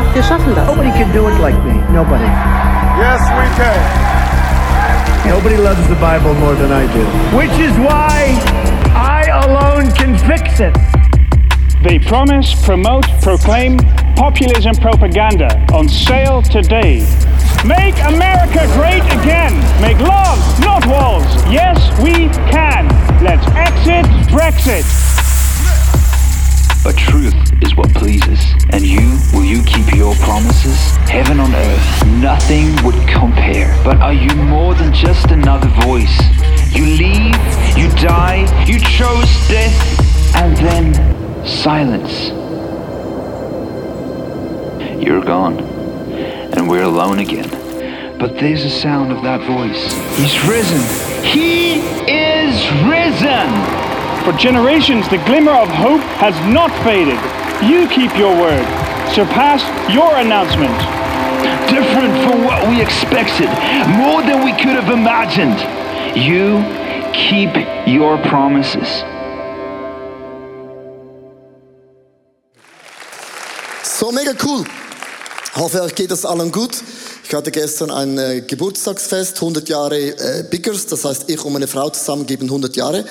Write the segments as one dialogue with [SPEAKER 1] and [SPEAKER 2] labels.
[SPEAKER 1] Wir haben so wir schaffen das.
[SPEAKER 2] Nobody can do it like me. Nobody.
[SPEAKER 3] Yes, we can.
[SPEAKER 2] Nobody loves the Bible more than I do. Which is why I alone can fix it.
[SPEAKER 4] They promise, promote, proclaim populism propaganda on sale today. Make America great again. Make love, not walls. Yes, we can. Let's exit Brexit.
[SPEAKER 5] But truth is what pleases. And you, will you keep your promises? Heaven on earth, nothing would compare. But are you more than just another voice? You leave, you die, you chose death, and then silence. You're gone, and we're alone again. But there's a sound of that voice. He's risen. He is risen!
[SPEAKER 4] For generations, the glimmer of hope has not faded. You keep your word. Surpass your announcement.
[SPEAKER 5] Different from what we expected, more than we could have imagined. You keep your promises.
[SPEAKER 6] So mega cool. Hoffe, euch geht es allen gut. Ich hatte gestern ein äh, Geburtstagsfest, 100 Jahre äh, Biggers, das heißt, ich und meine Frau zusammen geben 100 Jahre.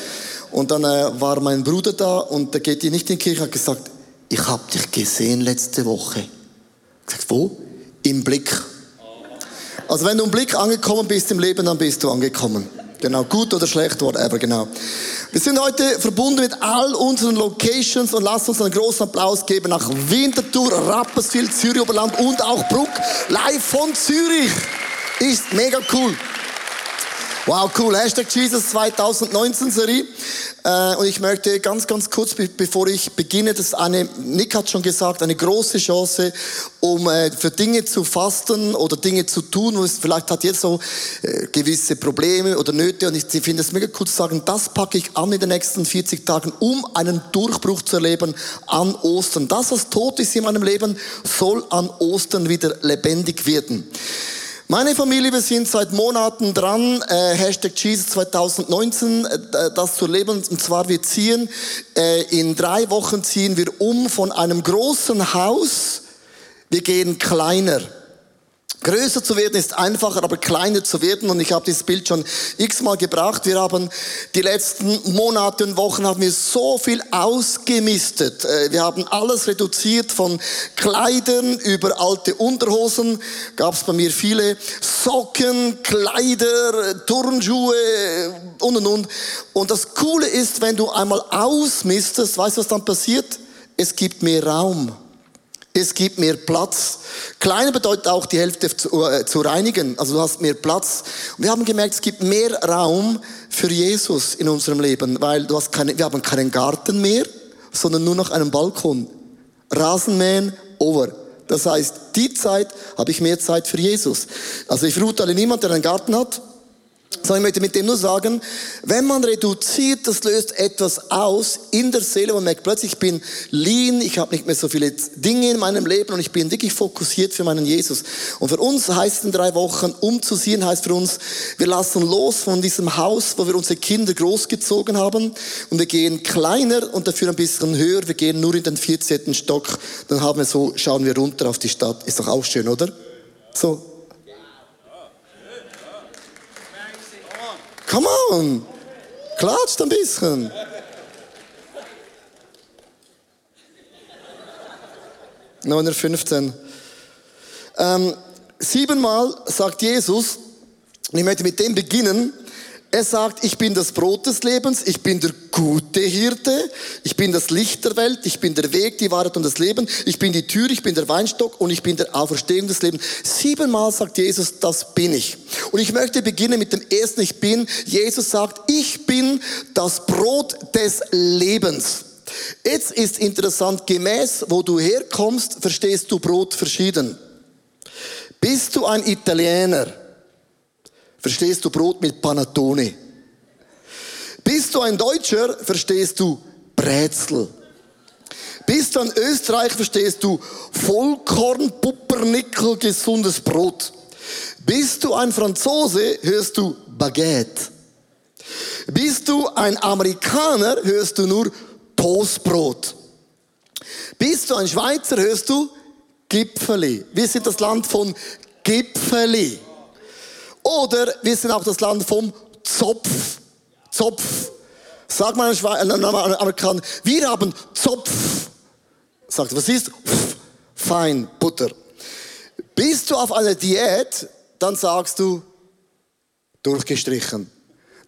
[SPEAKER 6] Und dann äh, war mein Bruder da und der geht nicht in die Kirche, hat gesagt, ich habe dich gesehen letzte Woche. Ich gesagt, wo? Im Blick. Also wenn du im Blick angekommen bist im Leben, dann bist du angekommen. Genau, gut oder schlecht, whatever, genau. Wir sind heute verbunden mit all unseren Locations und lasst uns einen großen Applaus geben nach Winterthur, Rapperswil, Zürich Oberland und auch Bruck, live von Zürich. Ist mega cool. Wow, cool. Hashtag Jesus 2019 Serie. Äh, und ich möchte ganz, ganz kurz, bevor ich beginne, das eine, Nick hat schon gesagt, eine große Chance, um äh, für Dinge zu fasten oder Dinge zu tun. Und vielleicht hat jetzt so äh, gewisse Probleme oder Nöte. Und ich finde es mega cool zu sagen, das packe ich an in den nächsten 40 Tagen, um einen Durchbruch zu erleben an Ostern. Das, was tot ist in meinem Leben, soll an Ostern wieder lebendig werden. Meine Familie, wir sind seit Monaten dran, äh, Hashtag Jesus 2019, äh, das zu leben. Und zwar, wir ziehen, äh, in drei Wochen ziehen wir um von einem großen Haus, wir gehen kleiner. Größer zu werden ist einfacher, aber kleiner zu werden. Und ich habe dieses Bild schon x-mal gebracht. Wir haben die letzten Monate und Wochen haben wir so viel ausgemistet. Äh, wir haben alles reduziert von Kleidern über alte Unterhosen. Gab es bei mir viele Socken, Kleider, Turnschuhe und und und. Und das Coole ist, wenn du einmal ausmistest, weißt du, was dann passiert? Es gibt mehr Raum. Es gibt mehr Platz. Kleiner bedeutet auch die Hälfte zu, äh, zu, reinigen. Also du hast mehr Platz. Und wir haben gemerkt, es gibt mehr Raum für Jesus in unserem Leben, weil du hast keine, wir haben keinen Garten mehr, sondern nur noch einen Balkon. Rasenmähen, over. Das heißt, die Zeit habe ich mehr Zeit für Jesus. Also ich verurteile niemand, der einen Garten hat. Sondern ich möchte mit dem nur sagen, wenn man reduziert, das löst etwas aus in der Seele. Man merkt plötzlich, ich bin lean, ich habe nicht mehr so viele Dinge in meinem Leben und ich bin wirklich fokussiert für meinen Jesus. Und für uns heißt in drei Wochen, umzuziehen heißt für uns, wir lassen los von diesem Haus, wo wir unsere Kinder großgezogen haben und wir gehen kleiner und dafür ein bisschen höher. Wir gehen nur in den 14. Stock. Dann haben wir so, schauen wir runter auf die Stadt. Ist doch auch schön, oder? So, Come on! Klatscht ein bisschen. Nummer 15. Ähm, siebenmal sagt Jesus, und ich möchte mit dem beginnen, er sagt, ich bin das Brot des Lebens, ich bin der gute Hirte, ich bin das Licht der Welt, ich bin der Weg, die Wahrheit und das Leben, ich bin die Tür, ich bin der Weinstock und ich bin der Auferstehung des Lebens. Siebenmal sagt Jesus, das bin ich. Und ich möchte beginnen mit dem ersten Ich bin. Jesus sagt, ich bin das Brot des Lebens. Jetzt ist interessant, gemäß wo du herkommst, verstehst du Brot verschieden. Bist du ein Italiener? Verstehst du Brot mit Panettone. Bist du ein Deutscher, verstehst du Brezel. Bist du ein Österreicher, verstehst du Vollkorn, Puppernickel, gesundes Brot. Bist du ein Franzose, hörst du Baguette. Bist du ein Amerikaner, hörst du nur Toastbrot. Bist du ein Schweizer, hörst du Gipfeli. Wir sind das Land von Gipfeli. Oder wir sind auch das Land vom Zopf. Zopf. Sag mal ein Amerikaner, wir haben Zopf. Sagt, was ist? Fein, Butter. Bist du auf einer Diät, dann sagst du, durchgestrichen.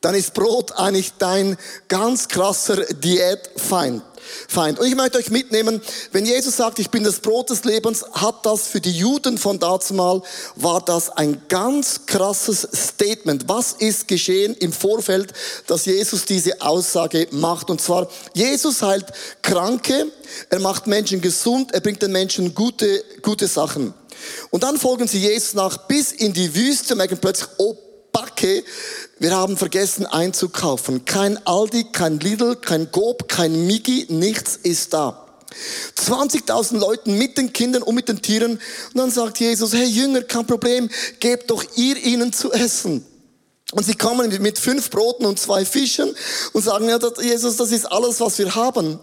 [SPEAKER 6] Dann ist Brot eigentlich dein ganz krasser Diätfeind. Feind. Und ich möchte euch mitnehmen, wenn Jesus sagt, ich bin das Brot des Lebens, hat das für die Juden von dazumal, war das ein ganz krasses Statement. Was ist geschehen im Vorfeld, dass Jesus diese Aussage macht? Und zwar, Jesus heilt Kranke, er macht Menschen gesund, er bringt den Menschen gute, gute Sachen. Und dann folgen sie Jesus nach bis in die Wüste, merken plötzlich, oh, Backe, wir haben vergessen einzukaufen. Kein Aldi, kein Lidl, kein Gob, kein Migi, nichts ist da. 20.000 Leuten mit den Kindern und mit den Tieren. Und dann sagt Jesus, hey Jünger, kein Problem, gebt doch ihr ihnen zu essen. Und sie kommen mit fünf Broten und zwei Fischen und sagen, ja, Jesus, das ist alles, was wir haben.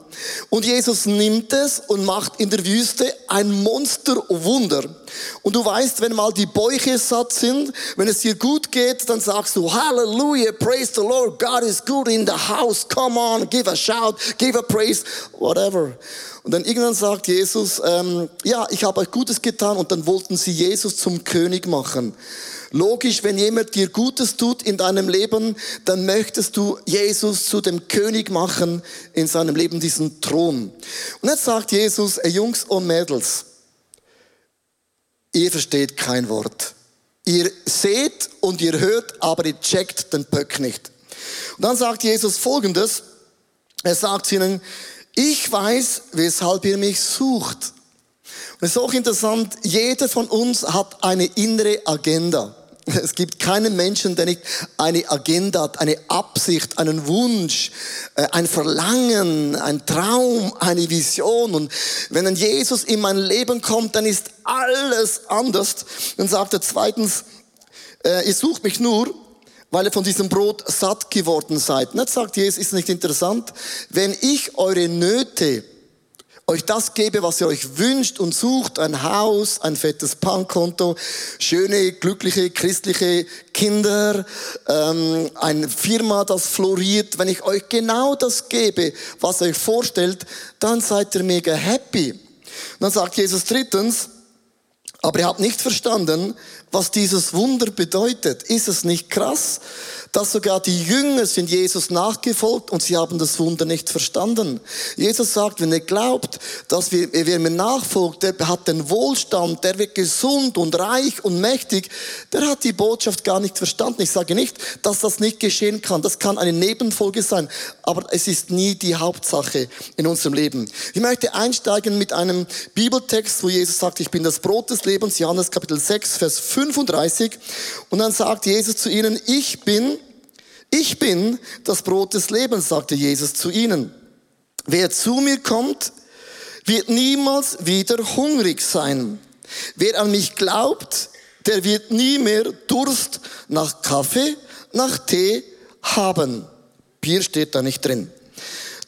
[SPEAKER 6] Und Jesus nimmt es und macht in der Wüste ein Monsterwunder. Und du weißt, wenn mal die Bäuche satt sind, wenn es dir gut geht, dann sagst du, Hallelujah, praise the Lord, God is good in the house, come on, give a shout, give a praise, whatever. Und dann irgendwann sagt Jesus, ähm, ja, ich habe euch Gutes getan und dann wollten sie Jesus zum König machen. Logisch, wenn jemand dir Gutes tut in deinem Leben, dann möchtest du Jesus zu dem König machen in seinem Leben, diesen Thron. Und jetzt sagt Jesus, ey Jungs und Mädels, ihr versteht kein Wort. Ihr seht und ihr hört, aber ihr checkt den Pöck nicht. Und dann sagt Jesus Folgendes. Er sagt ihnen, ich weiß, weshalb ihr mich sucht. Es ist auch interessant, jeder von uns hat eine innere Agenda. Es gibt keinen Menschen, der nicht eine Agenda hat, eine Absicht, einen Wunsch, äh, ein Verlangen, ein Traum, eine Vision. Und wenn ein Jesus in mein Leben kommt, dann ist alles anders. Dann sagt er zweitens, äh, ihr sucht mich nur, weil ihr von diesem Brot satt geworden seid. Und jetzt sagt Jesus, ist nicht interessant, wenn ich eure Nöte euch das gebe, was ihr euch wünscht und sucht, ein Haus, ein fettes Bankkonto, schöne, glückliche, christliche Kinder, ähm, eine Firma, das floriert, wenn ich euch genau das gebe, was ihr euch vorstellt, dann seid ihr mega happy. Und dann sagt Jesus drittens, aber ihr habt nicht verstanden, was dieses Wunder bedeutet. Ist es nicht krass? Dass sogar die Jünger sind Jesus nachgefolgt und sie haben das Wunder nicht verstanden. Jesus sagt, wenn ihr glaubt, dass wir, wer mir nachfolgt, der hat den Wohlstand, der wird gesund und reich und mächtig, der hat die Botschaft gar nicht verstanden. Ich sage nicht, dass das nicht geschehen kann. Das kann eine Nebenfolge sein, aber es ist nie die Hauptsache in unserem Leben. Ich möchte einsteigen mit einem Bibeltext, wo Jesus sagt, ich bin das Brot des Lebens, Johannes Kapitel 6, Vers 35. Und dann sagt Jesus zu ihnen, ich bin ich bin das Brot des Lebens, sagte Jesus zu ihnen. Wer zu mir kommt, wird niemals wieder hungrig sein. Wer an mich glaubt, der wird nie mehr Durst nach Kaffee, nach Tee haben. Bier steht da nicht drin.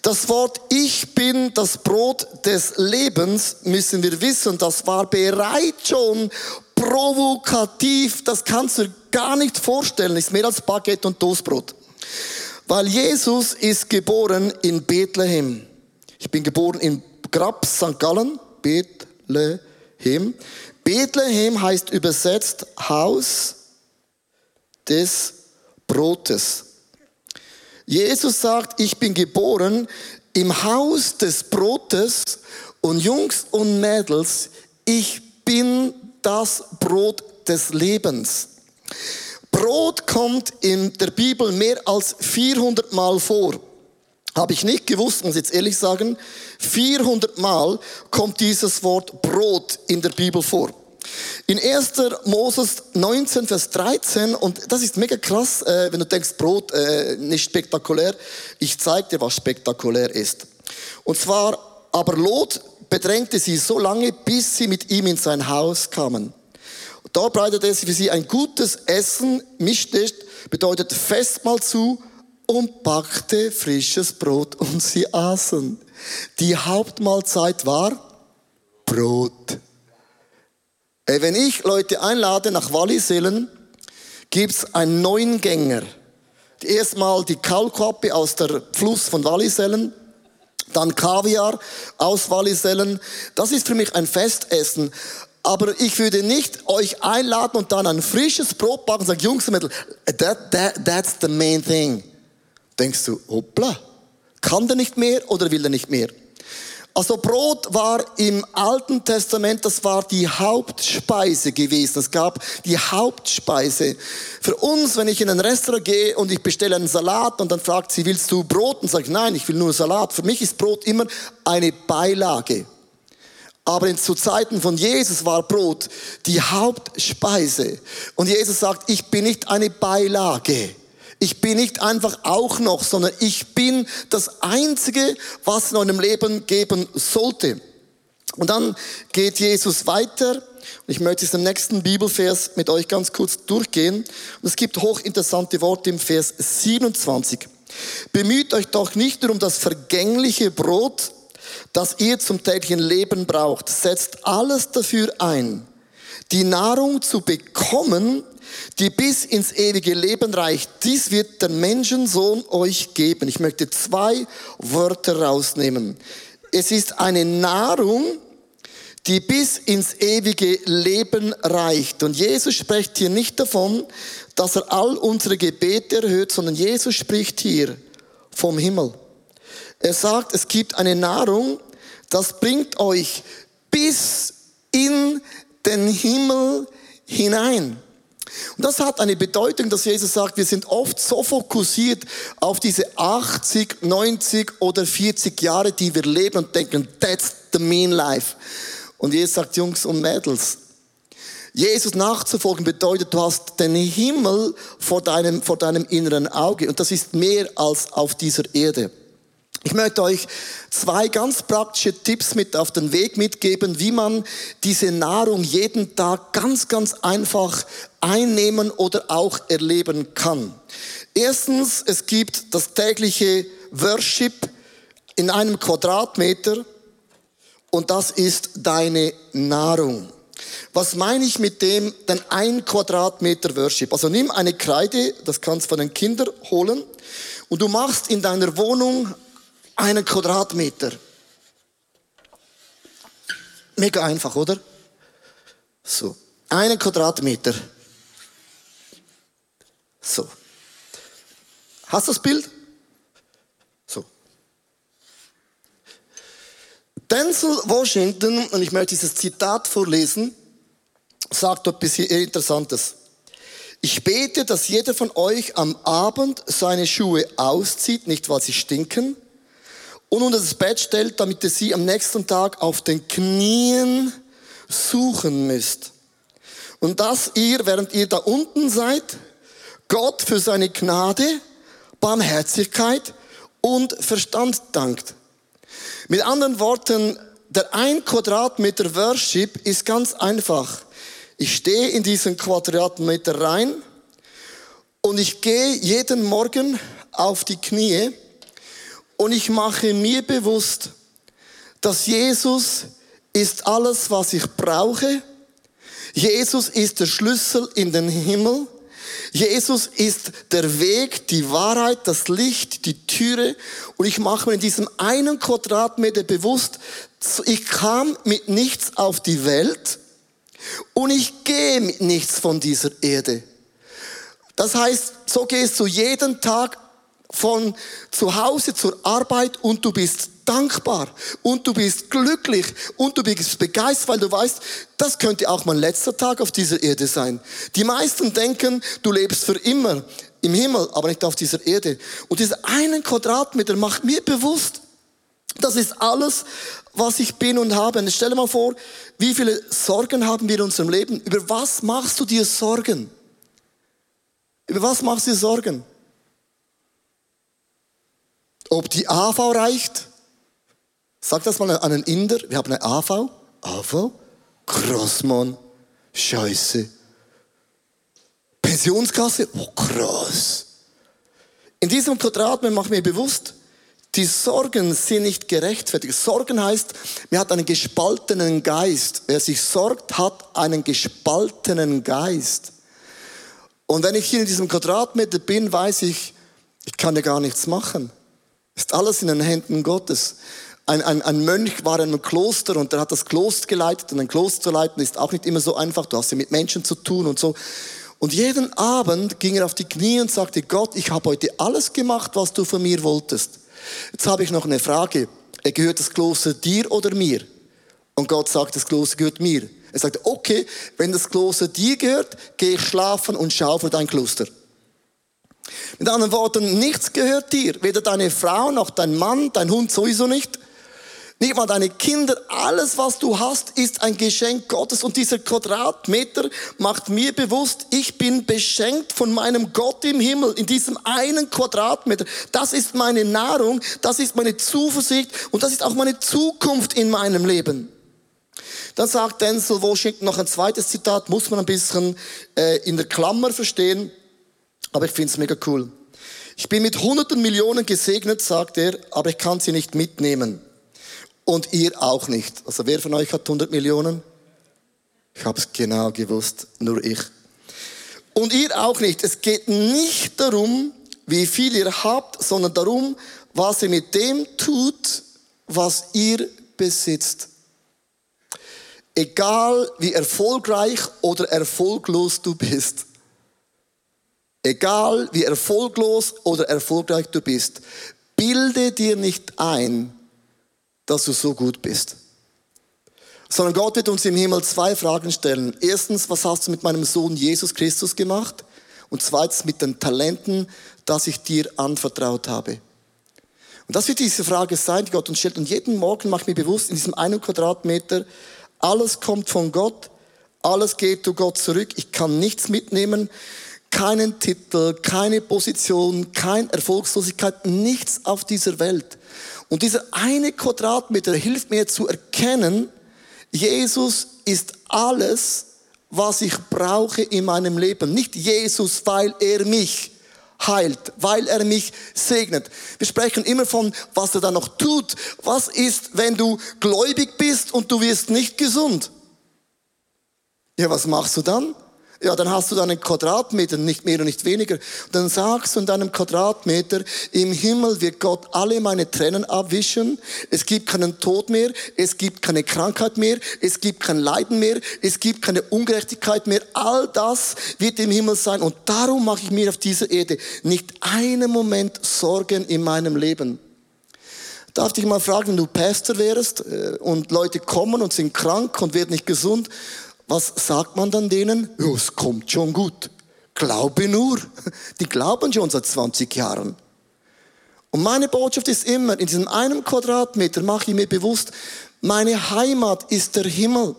[SPEAKER 6] Das Wort Ich bin das Brot des Lebens müssen wir wissen, das war bereits schon provokativ, das kannst du gar nicht vorstellen, ist mehr als Baguette und Toastbrot. Weil Jesus ist geboren in Bethlehem. Ich bin geboren in Grabs, St. Gallen, Bethlehem. Bethlehem heißt übersetzt Haus des Brotes. Jesus sagt, ich bin geboren im Haus des Brotes und Jungs und Mädels, ich bin das Brot des Lebens. Brot kommt in der Bibel mehr als 400 Mal vor. Habe ich nicht gewusst, muss ich jetzt ehrlich sagen. 400 Mal kommt dieses Wort Brot in der Bibel vor. In 1. Moses 19, Vers 13, und das ist mega krass, äh, wenn du denkst, Brot äh, nicht spektakulär. Ich zeige dir, was spektakulär ist. Und zwar, aber Lot bedrängte sie so lange, bis sie mit ihm in sein Haus kamen. Da bereitet er für sie ein gutes Essen, mischte, bedeutet Festmahl zu und backte frisches Brot und sie aßen. Die Hauptmahlzeit war Brot. Ey, wenn ich Leute einlade nach Wallisellen, gibt's einen neuen Gänger. Erstmal die Kaulquappe aus der Fluss von Wallisellen, dann Kaviar aus Wallisellen. Das ist für mich ein Festessen. Aber ich würde nicht euch einladen und dann ein frisches Brot backen und sagen, Jungs und Mädels, that, that, that's the main thing. Denkst du, hoppla, kann der nicht mehr oder will er nicht mehr? Also Brot war im Alten Testament, das war die Hauptspeise gewesen. Es gab die Hauptspeise. Für uns, wenn ich in ein Restaurant gehe und ich bestelle einen Salat und dann fragt sie, willst du Brot? Und ich, nein, ich will nur Salat. Für mich ist Brot immer eine Beilage. Aber zu Zeiten von Jesus war Brot die Hauptspeise. Und Jesus sagt, ich bin nicht eine Beilage. Ich bin nicht einfach auch noch, sondern ich bin das Einzige, was in eurem Leben geben sollte. Und dann geht Jesus weiter. Ich möchte es im nächsten Bibelvers mit euch ganz kurz durchgehen. Es gibt hochinteressante Worte im Vers 27. Bemüht euch doch nicht nur um das vergängliche Brot, das ihr zum täglichen Leben braucht. Setzt alles dafür ein, die Nahrung zu bekommen, die bis ins ewige Leben reicht. Dies wird der Menschensohn euch geben. Ich möchte zwei Wörter rausnehmen. Es ist eine Nahrung, die bis ins ewige Leben reicht. Und Jesus spricht hier nicht davon, dass er all unsere Gebete erhöht, sondern Jesus spricht hier vom Himmel. Er sagt, es gibt eine Nahrung, das bringt euch bis in den Himmel hinein. Und das hat eine Bedeutung, dass Jesus sagt, wir sind oft so fokussiert auf diese 80, 90 oder 40 Jahre, die wir leben und denken, that's the mean life. Und Jesus sagt, Jungs und Mädels, Jesus nachzufolgen bedeutet, du hast den Himmel vor deinem, vor deinem inneren Auge. Und das ist mehr als auf dieser Erde. Ich möchte euch zwei ganz praktische Tipps mit auf den Weg mitgeben, wie man diese Nahrung jeden Tag ganz, ganz einfach einnehmen oder auch erleben kann. Erstens, es gibt das tägliche Worship in einem Quadratmeter und das ist deine Nahrung. Was meine ich mit dem, denn ein Quadratmeter Worship? Also nimm eine Kreide, das kannst du von den Kindern holen, und du machst in deiner Wohnung einen Quadratmeter. Mega einfach, oder? So, einen Quadratmeter. So. Hast du das Bild? So. Denzel Washington, und ich möchte dieses Zitat vorlesen, sagt etwas Interessantes. Ich bete, dass jeder von euch am Abend seine Schuhe auszieht, nicht weil sie stinken, und unter das Bett stellt, damit ihr sie am nächsten Tag auf den Knien suchen müsst. Und dass ihr, während ihr da unten seid, Gott für seine Gnade, Barmherzigkeit und Verstand dankt. Mit anderen Worten, der ein Quadratmeter Worship ist ganz einfach. Ich stehe in diesen Quadratmeter rein und ich gehe jeden Morgen auf die Knie und ich mache mir bewusst, dass Jesus ist alles, was ich brauche. Jesus ist der Schlüssel in den Himmel. Jesus ist der Weg, die Wahrheit, das Licht, die Türe. Und ich mache mir in diesem einen Quadratmeter bewusst, ich kam mit nichts auf die Welt und ich gehe mit nichts von dieser Erde. Das heißt, so gehst du jeden Tag von zu Hause zur Arbeit und du bist dankbar und du bist glücklich und du bist begeistert, weil du weißt, das könnte auch mein letzter Tag auf dieser Erde sein. Die meisten denken, du lebst für immer im Himmel, aber nicht auf dieser Erde. Und dieser einen Quadratmeter macht mir bewusst, das ist alles, was ich bin und habe. Und stell dir mal vor, wie viele Sorgen haben wir in unserem Leben? Über was machst du dir Sorgen? Über was machst du dir Sorgen? Ob die AV reicht? Sag das mal an einen Inder. Wir haben eine AV. AV? Krass, Mann. Scheiße. Pensionskasse? Oh, krass. In diesem Quadrat mache ich mir bewusst, Die Sorgen sind nicht gerechtfertigt. Sorgen heißt, man hat einen gespaltenen Geist. Wer sich sorgt, hat einen gespaltenen Geist. Und wenn ich hier in diesem Quadratmeter bin, weiß ich, ich kann ja gar nichts machen. Ist alles in den Händen Gottes. Ein, ein, ein Mönch war in einem Kloster und der hat das Kloster geleitet und ein Kloster zu leiten ist auch nicht immer so einfach. Du hast ja mit Menschen zu tun und so. Und jeden Abend ging er auf die Knie und sagte, Gott, ich habe heute alles gemacht, was du von mir wolltest. Jetzt habe ich noch eine Frage. Gehört das Kloster dir oder mir? Und Gott sagt, das Kloster gehört mir. Er sagte, okay, wenn das Kloster dir gehört, geh ich schlafen und schau für dein Kloster. Mit anderen Worten, nichts gehört dir. Weder deine Frau noch dein Mann, dein Hund sowieso nicht. Nicht mal deine Kinder, alles was du hast, ist ein Geschenk Gottes. Und dieser Quadratmeter macht mir bewusst, ich bin beschenkt von meinem Gott im Himmel, in diesem einen Quadratmeter. Das ist meine Nahrung, das ist meine Zuversicht und das ist auch meine Zukunft in meinem Leben. Dann sagt Denzel Washington noch ein zweites Zitat, muss man ein bisschen äh, in der Klammer verstehen, aber ich finde es mega cool. Ich bin mit hunderten Millionen gesegnet, sagt er, aber ich kann sie nicht mitnehmen. Und ihr auch nicht. Also wer von euch hat 100 Millionen? Ich habe es genau gewusst, nur ich. Und ihr auch nicht. Es geht nicht darum, wie viel ihr habt, sondern darum, was ihr mit dem tut, was ihr besitzt. Egal wie erfolgreich oder erfolglos du bist. Egal wie erfolglos oder erfolgreich du bist. Bilde dir nicht ein, dass du so gut bist. Sondern Gott wird uns im Himmel zwei Fragen stellen. Erstens, was hast du mit meinem Sohn Jesus Christus gemacht? Und zweitens mit den Talenten, das ich dir anvertraut habe. Und das wird diese Frage sein, die Gott uns stellt. Und jeden Morgen mache ich mir bewusst, in diesem einen Quadratmeter, alles kommt von Gott, alles geht zu Gott zurück. Ich kann nichts mitnehmen, keinen Titel, keine Position, keine Erfolgslosigkeit, nichts auf dieser Welt. Und dieser eine Quadratmeter hilft mir zu erkennen, Jesus ist alles, was ich brauche in meinem Leben. Nicht Jesus, weil er mich heilt, weil er mich segnet. Wir sprechen immer von, was er dann noch tut. Was ist, wenn du gläubig bist und du wirst nicht gesund? Ja, was machst du dann? Ja, dann hast du deinen Quadratmeter, nicht mehr und nicht weniger. Dann sagst du in deinem Quadratmeter, im Himmel wird Gott alle meine Tränen abwischen. Es gibt keinen Tod mehr. Es gibt keine Krankheit mehr. Es gibt kein Leiden mehr. Es gibt keine Ungerechtigkeit mehr. All das wird im Himmel sein. Und darum mache ich mir auf dieser Erde nicht einen Moment Sorgen in meinem Leben. Darf dich mal fragen, wenn du Pastor wärst äh, und Leute kommen und sind krank und werden nicht gesund, was sagt man dann denen? Ja, es kommt schon gut. Glaube nur. Die glauben schon seit 20 Jahren. Und meine Botschaft ist immer, in diesem einen Quadratmeter mache ich mir bewusst, meine Heimat ist der Himmel.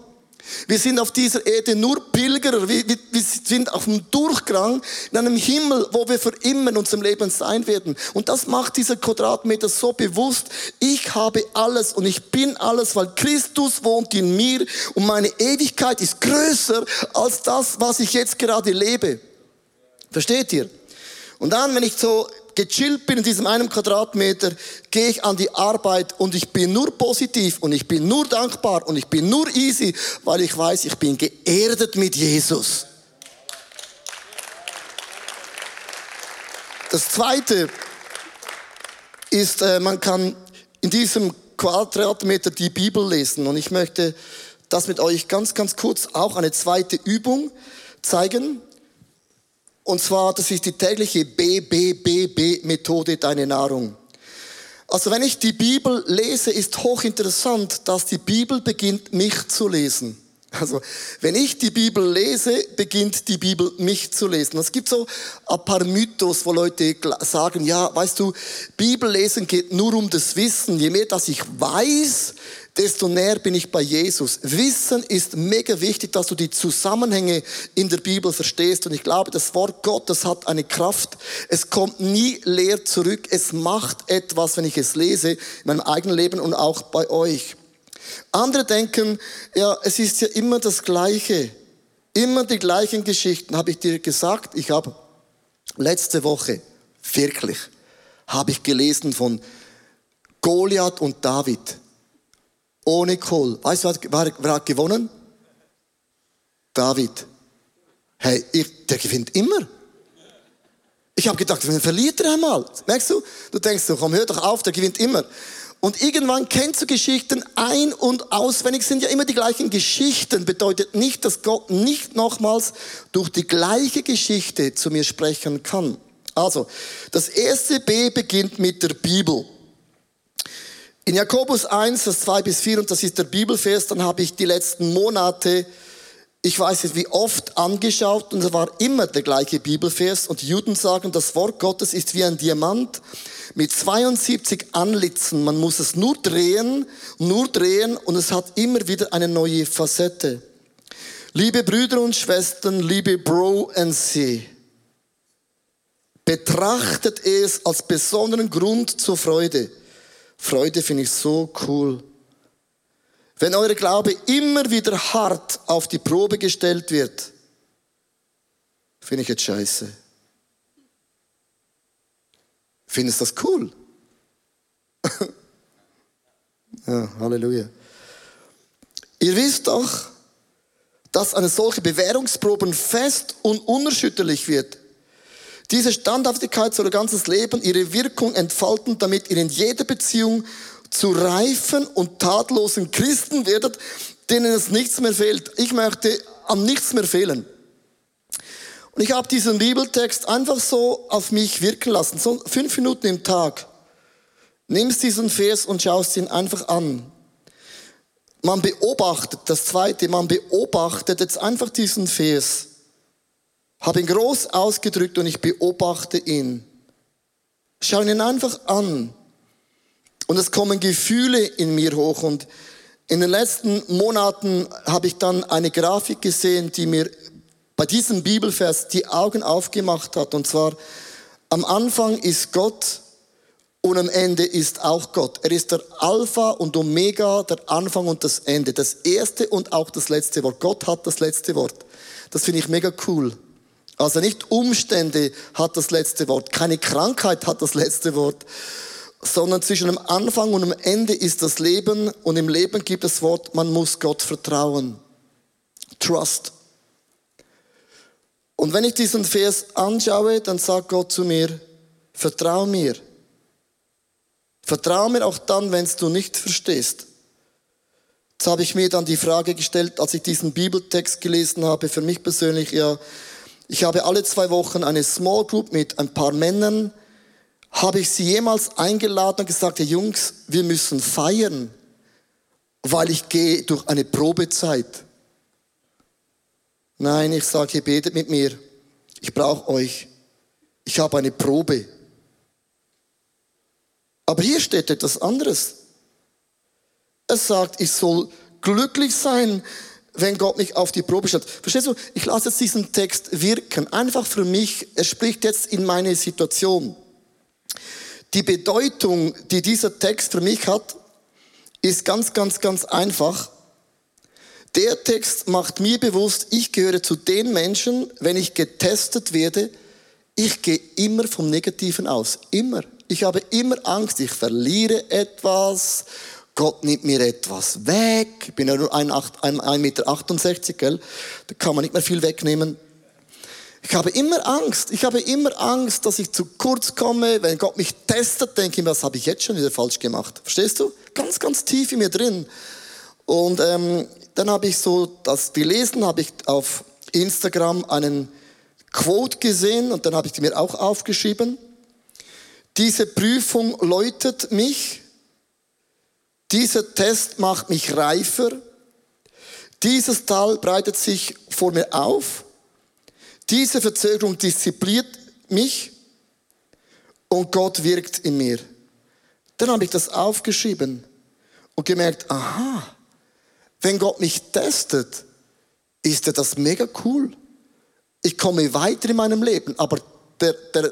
[SPEAKER 6] Wir sind auf dieser Erde nur Pilgerer. Wir, wir, wir, sind auf dem Durchgang in einem Himmel, wo wir für immer in unserem Leben sein werden. Und das macht dieser Quadratmeter so bewusst. Ich habe alles und ich bin alles, weil Christus wohnt in mir und meine Ewigkeit ist größer als das, was ich jetzt gerade lebe. Versteht ihr? Und dann, wenn ich so gechillt bin in diesem einen Quadratmeter, gehe ich an die Arbeit und ich bin nur positiv und ich bin nur dankbar und ich bin nur easy, weil ich weiß, ich bin geerdet mit Jesus. Das zweite ist, äh, man kann in diesem Quadratmeter die Bibel lesen und ich möchte das mit euch ganz, ganz kurz auch eine zweite Übung zeigen. Und zwar, das ist die tägliche BBBB-Methode, deine Nahrung. Also wenn ich die Bibel lese, ist hochinteressant, dass die Bibel beginnt, mich zu lesen. Also, wenn ich die Bibel lese, beginnt die Bibel mich zu lesen. Es gibt so ein paar Mythos, wo Leute sagen, ja, weißt du, Bibellesen geht nur um das Wissen. Je mehr, dass ich weiß, desto näher bin ich bei Jesus. Wissen ist mega wichtig, dass du die Zusammenhänge in der Bibel verstehst. Und ich glaube, das Wort Gottes hat eine Kraft. Es kommt nie leer zurück. Es macht etwas, wenn ich es lese, in meinem eigenen Leben und auch bei euch. Andere denken, ja, es ist ja immer das Gleiche. Immer die gleichen Geschichten, habe ich dir gesagt. Ich habe letzte Woche, wirklich, habe ich gelesen von Goliath und David. Ohne Kohl. Weißt du, wer, wer hat gewonnen? David. Hey, ich, der gewinnt immer. Ich habe gedacht, wenn verliert er einmal. Merkst du? Du denkst so, komm, hör doch auf, der gewinnt immer. Und irgendwann kennst du Geschichten ein- und auswendig, sind ja immer die gleichen Geschichten. Bedeutet nicht, dass Gott nicht nochmals durch die gleiche Geschichte zu mir sprechen kann. Also, das erste B beginnt mit der Bibel. In Jakobus 1, Vers 2 bis 4, und das ist der Bibelvers, dann habe ich die letzten Monate, ich weiß nicht wie oft, angeschaut und es war immer der gleiche Bibelvers und die Juden sagen, das Wort Gottes ist wie ein Diamant mit 72 Anlitzen. Man muss es nur drehen, nur drehen und es hat immer wieder eine neue Facette. Liebe Brüder und Schwestern, liebe Bro and See, betrachtet es als besonderen Grund zur Freude. Freude finde ich so cool. Wenn eure Glaube immer wieder hart auf die Probe gestellt wird, finde ich jetzt scheiße. Findest du das cool? ja, Halleluja. Ihr wisst doch, dass eine solche Bewährungsprobe fest und unerschütterlich wird. Diese Standhaftigkeit soll ihr ganzes Leben ihre Wirkung entfalten, damit ihr in jeder Beziehung zu reifen und tatlosen Christen werdet, denen es nichts mehr fehlt. Ich möchte an nichts mehr fehlen. Und ich habe diesen Bibeltext einfach so auf mich wirken lassen, so fünf Minuten im Tag. Nimmst diesen Vers und schaust ihn einfach an. Man beobachtet, das zweite, man beobachtet jetzt einfach diesen Vers. Habe ihn groß ausgedrückt und ich beobachte ihn. Schau ihn einfach an. Und es kommen Gefühle in mir hoch. Und in den letzten Monaten habe ich dann eine Grafik gesehen, die mir bei diesem Bibelvers die Augen aufgemacht hat. Und zwar, am Anfang ist Gott und am Ende ist auch Gott. Er ist der Alpha und Omega, der Anfang und das Ende. Das erste und auch das letzte Wort. Gott hat das letzte Wort. Das finde ich mega cool. Also nicht Umstände hat das letzte Wort, keine Krankheit hat das letzte Wort, sondern zwischen dem Anfang und dem Ende ist das Leben und im Leben gibt es das Wort, man muss Gott vertrauen. Trust. Und wenn ich diesen Vers anschaue, dann sagt Gott zu mir, vertrau mir. Vertrau mir auch dann, wenn du nicht verstehst. Jetzt habe ich mir dann die Frage gestellt, als ich diesen Bibeltext gelesen habe, für mich persönlich, ja, ich habe alle zwei Wochen eine Small Group mit ein paar Männern. Habe ich sie jemals eingeladen und gesagt, hey Jungs, wir müssen feiern, weil ich gehe durch eine Probezeit. Nein, ich sage, ihr betet mit mir. Ich brauche euch. Ich habe eine Probe. Aber hier steht etwas anderes. Es sagt, ich soll glücklich sein, wenn Gott mich auf die Probe stellt. Verstehst du? Ich lasse jetzt diesen Text wirken. Einfach für mich. Er spricht jetzt in meine Situation. Die Bedeutung, die dieser Text für mich hat, ist ganz, ganz, ganz einfach. Der Text macht mir bewusst, ich gehöre zu den Menschen, wenn ich getestet werde, ich gehe immer vom Negativen aus. Immer. Ich habe immer Angst, ich verliere etwas Gott nimmt mir etwas weg. Ich bin ja nur 1,68 Meter, gell? Da kann man nicht mehr viel wegnehmen. Ich habe immer Angst. Ich habe immer Angst, dass ich zu kurz komme. Wenn Gott mich testet, denke ich mir, was habe ich jetzt schon wieder falsch gemacht? Verstehst du? Ganz, ganz tief in mir drin. Und ähm, dann habe ich so das gelesen, habe ich auf Instagram einen Quote gesehen und dann habe ich die mir auch aufgeschrieben. Diese Prüfung läutet mich dieser Test macht mich reifer. Dieses Tal breitet sich vor mir auf. Diese Verzögerung diszipliniert mich und Gott wirkt in mir. Dann habe ich das aufgeschrieben und gemerkt, aha, wenn Gott mich testet, ist er das mega cool. Ich komme weiter in meinem Leben, aber der, der,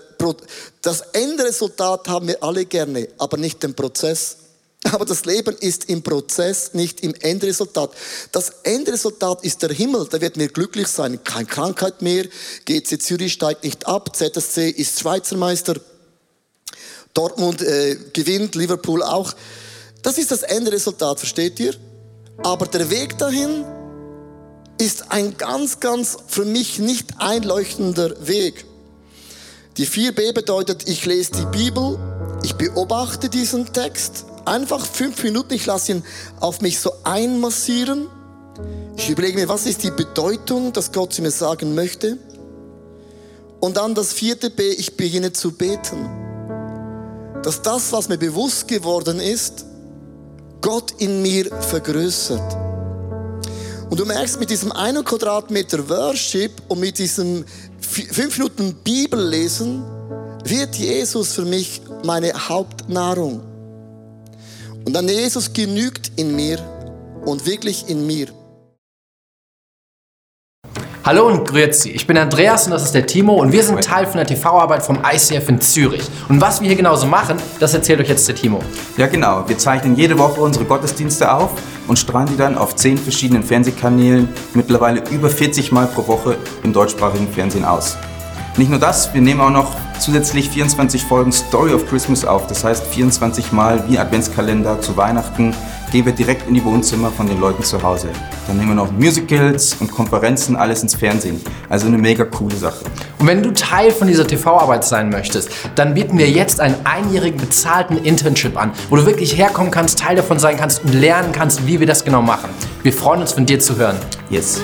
[SPEAKER 6] das Endresultat haben wir alle gerne, aber nicht den Prozess. Aber das Leben ist im Prozess, nicht im Endresultat. Das Endresultat ist der Himmel, da wird mir glücklich sein. Keine Krankheit mehr, GC Zürich steigt nicht ab, ZSC ist Schweizer Meister. Dortmund äh, gewinnt, Liverpool auch. Das ist das Endresultat, versteht ihr? Aber der Weg dahin ist ein ganz, ganz für mich nicht einleuchtender Weg. Die 4b bedeutet, ich lese die Bibel, ich beobachte diesen Text, einfach fünf Minuten, ich lasse ihn auf mich so einmassieren. Ich überlege mir, was ist die Bedeutung, dass Gott zu mir sagen möchte. Und dann das vierte B, ich beginne zu beten. Dass das, was mir bewusst geworden ist, Gott in mir vergrößert. Und du merkst, mit diesem einen Quadratmeter Worship und mit diesem fünf Minuten Bibellesen wird Jesus für mich meine Hauptnahrung. Und dann Jesus genügt in mir und wirklich in mir.
[SPEAKER 7] Hallo und grüezi, ich bin Andreas und das ist der Timo und wir sind Teil von der TV-Arbeit vom ICF in Zürich. Und was wir hier genauso machen, das erzählt euch jetzt der Timo.
[SPEAKER 8] Ja genau, wir zeichnen jede Woche unsere Gottesdienste auf und strahlen die dann auf zehn verschiedenen Fernsehkanälen mittlerweile über 40 Mal pro Woche im deutschsprachigen Fernsehen aus. Nicht nur das, wir nehmen auch noch zusätzlich 24 Folgen Story of Christmas auf. Das heißt 24 Mal wie Adventskalender zu Weihnachten gehen wir direkt in die Wohnzimmer von den Leuten zu Hause. Dann nehmen wir noch Musicals und Konferenzen, alles ins Fernsehen. Also eine mega coole Sache.
[SPEAKER 7] Und wenn du Teil von dieser TV-Arbeit sein möchtest, dann bieten wir jetzt einen einjährigen bezahlten Internship an, wo du wirklich herkommen kannst, Teil davon sein kannst und lernen kannst, wie wir das genau machen. Wir freuen uns von dir zu hören.
[SPEAKER 8] Yes.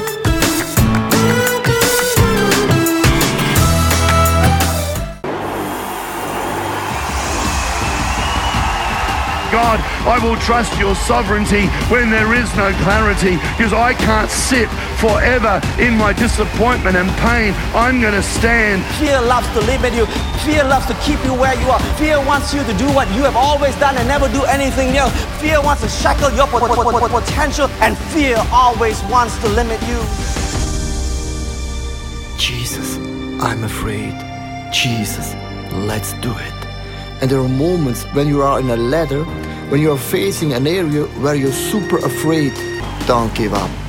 [SPEAKER 2] God, I will trust your sovereignty when there is no clarity because I can't sit forever in my disappointment and pain. I'm going to stand.
[SPEAKER 9] Fear loves to limit you. Fear loves to keep you where you are. Fear wants you to do what you have always done and never do anything else. Fear wants to shackle your potential and fear always wants to limit you.
[SPEAKER 10] Jesus, I'm afraid. Jesus, let's do it. And there are moments when you are in a ladder, when you are facing an area where you're super afraid. Don't give up.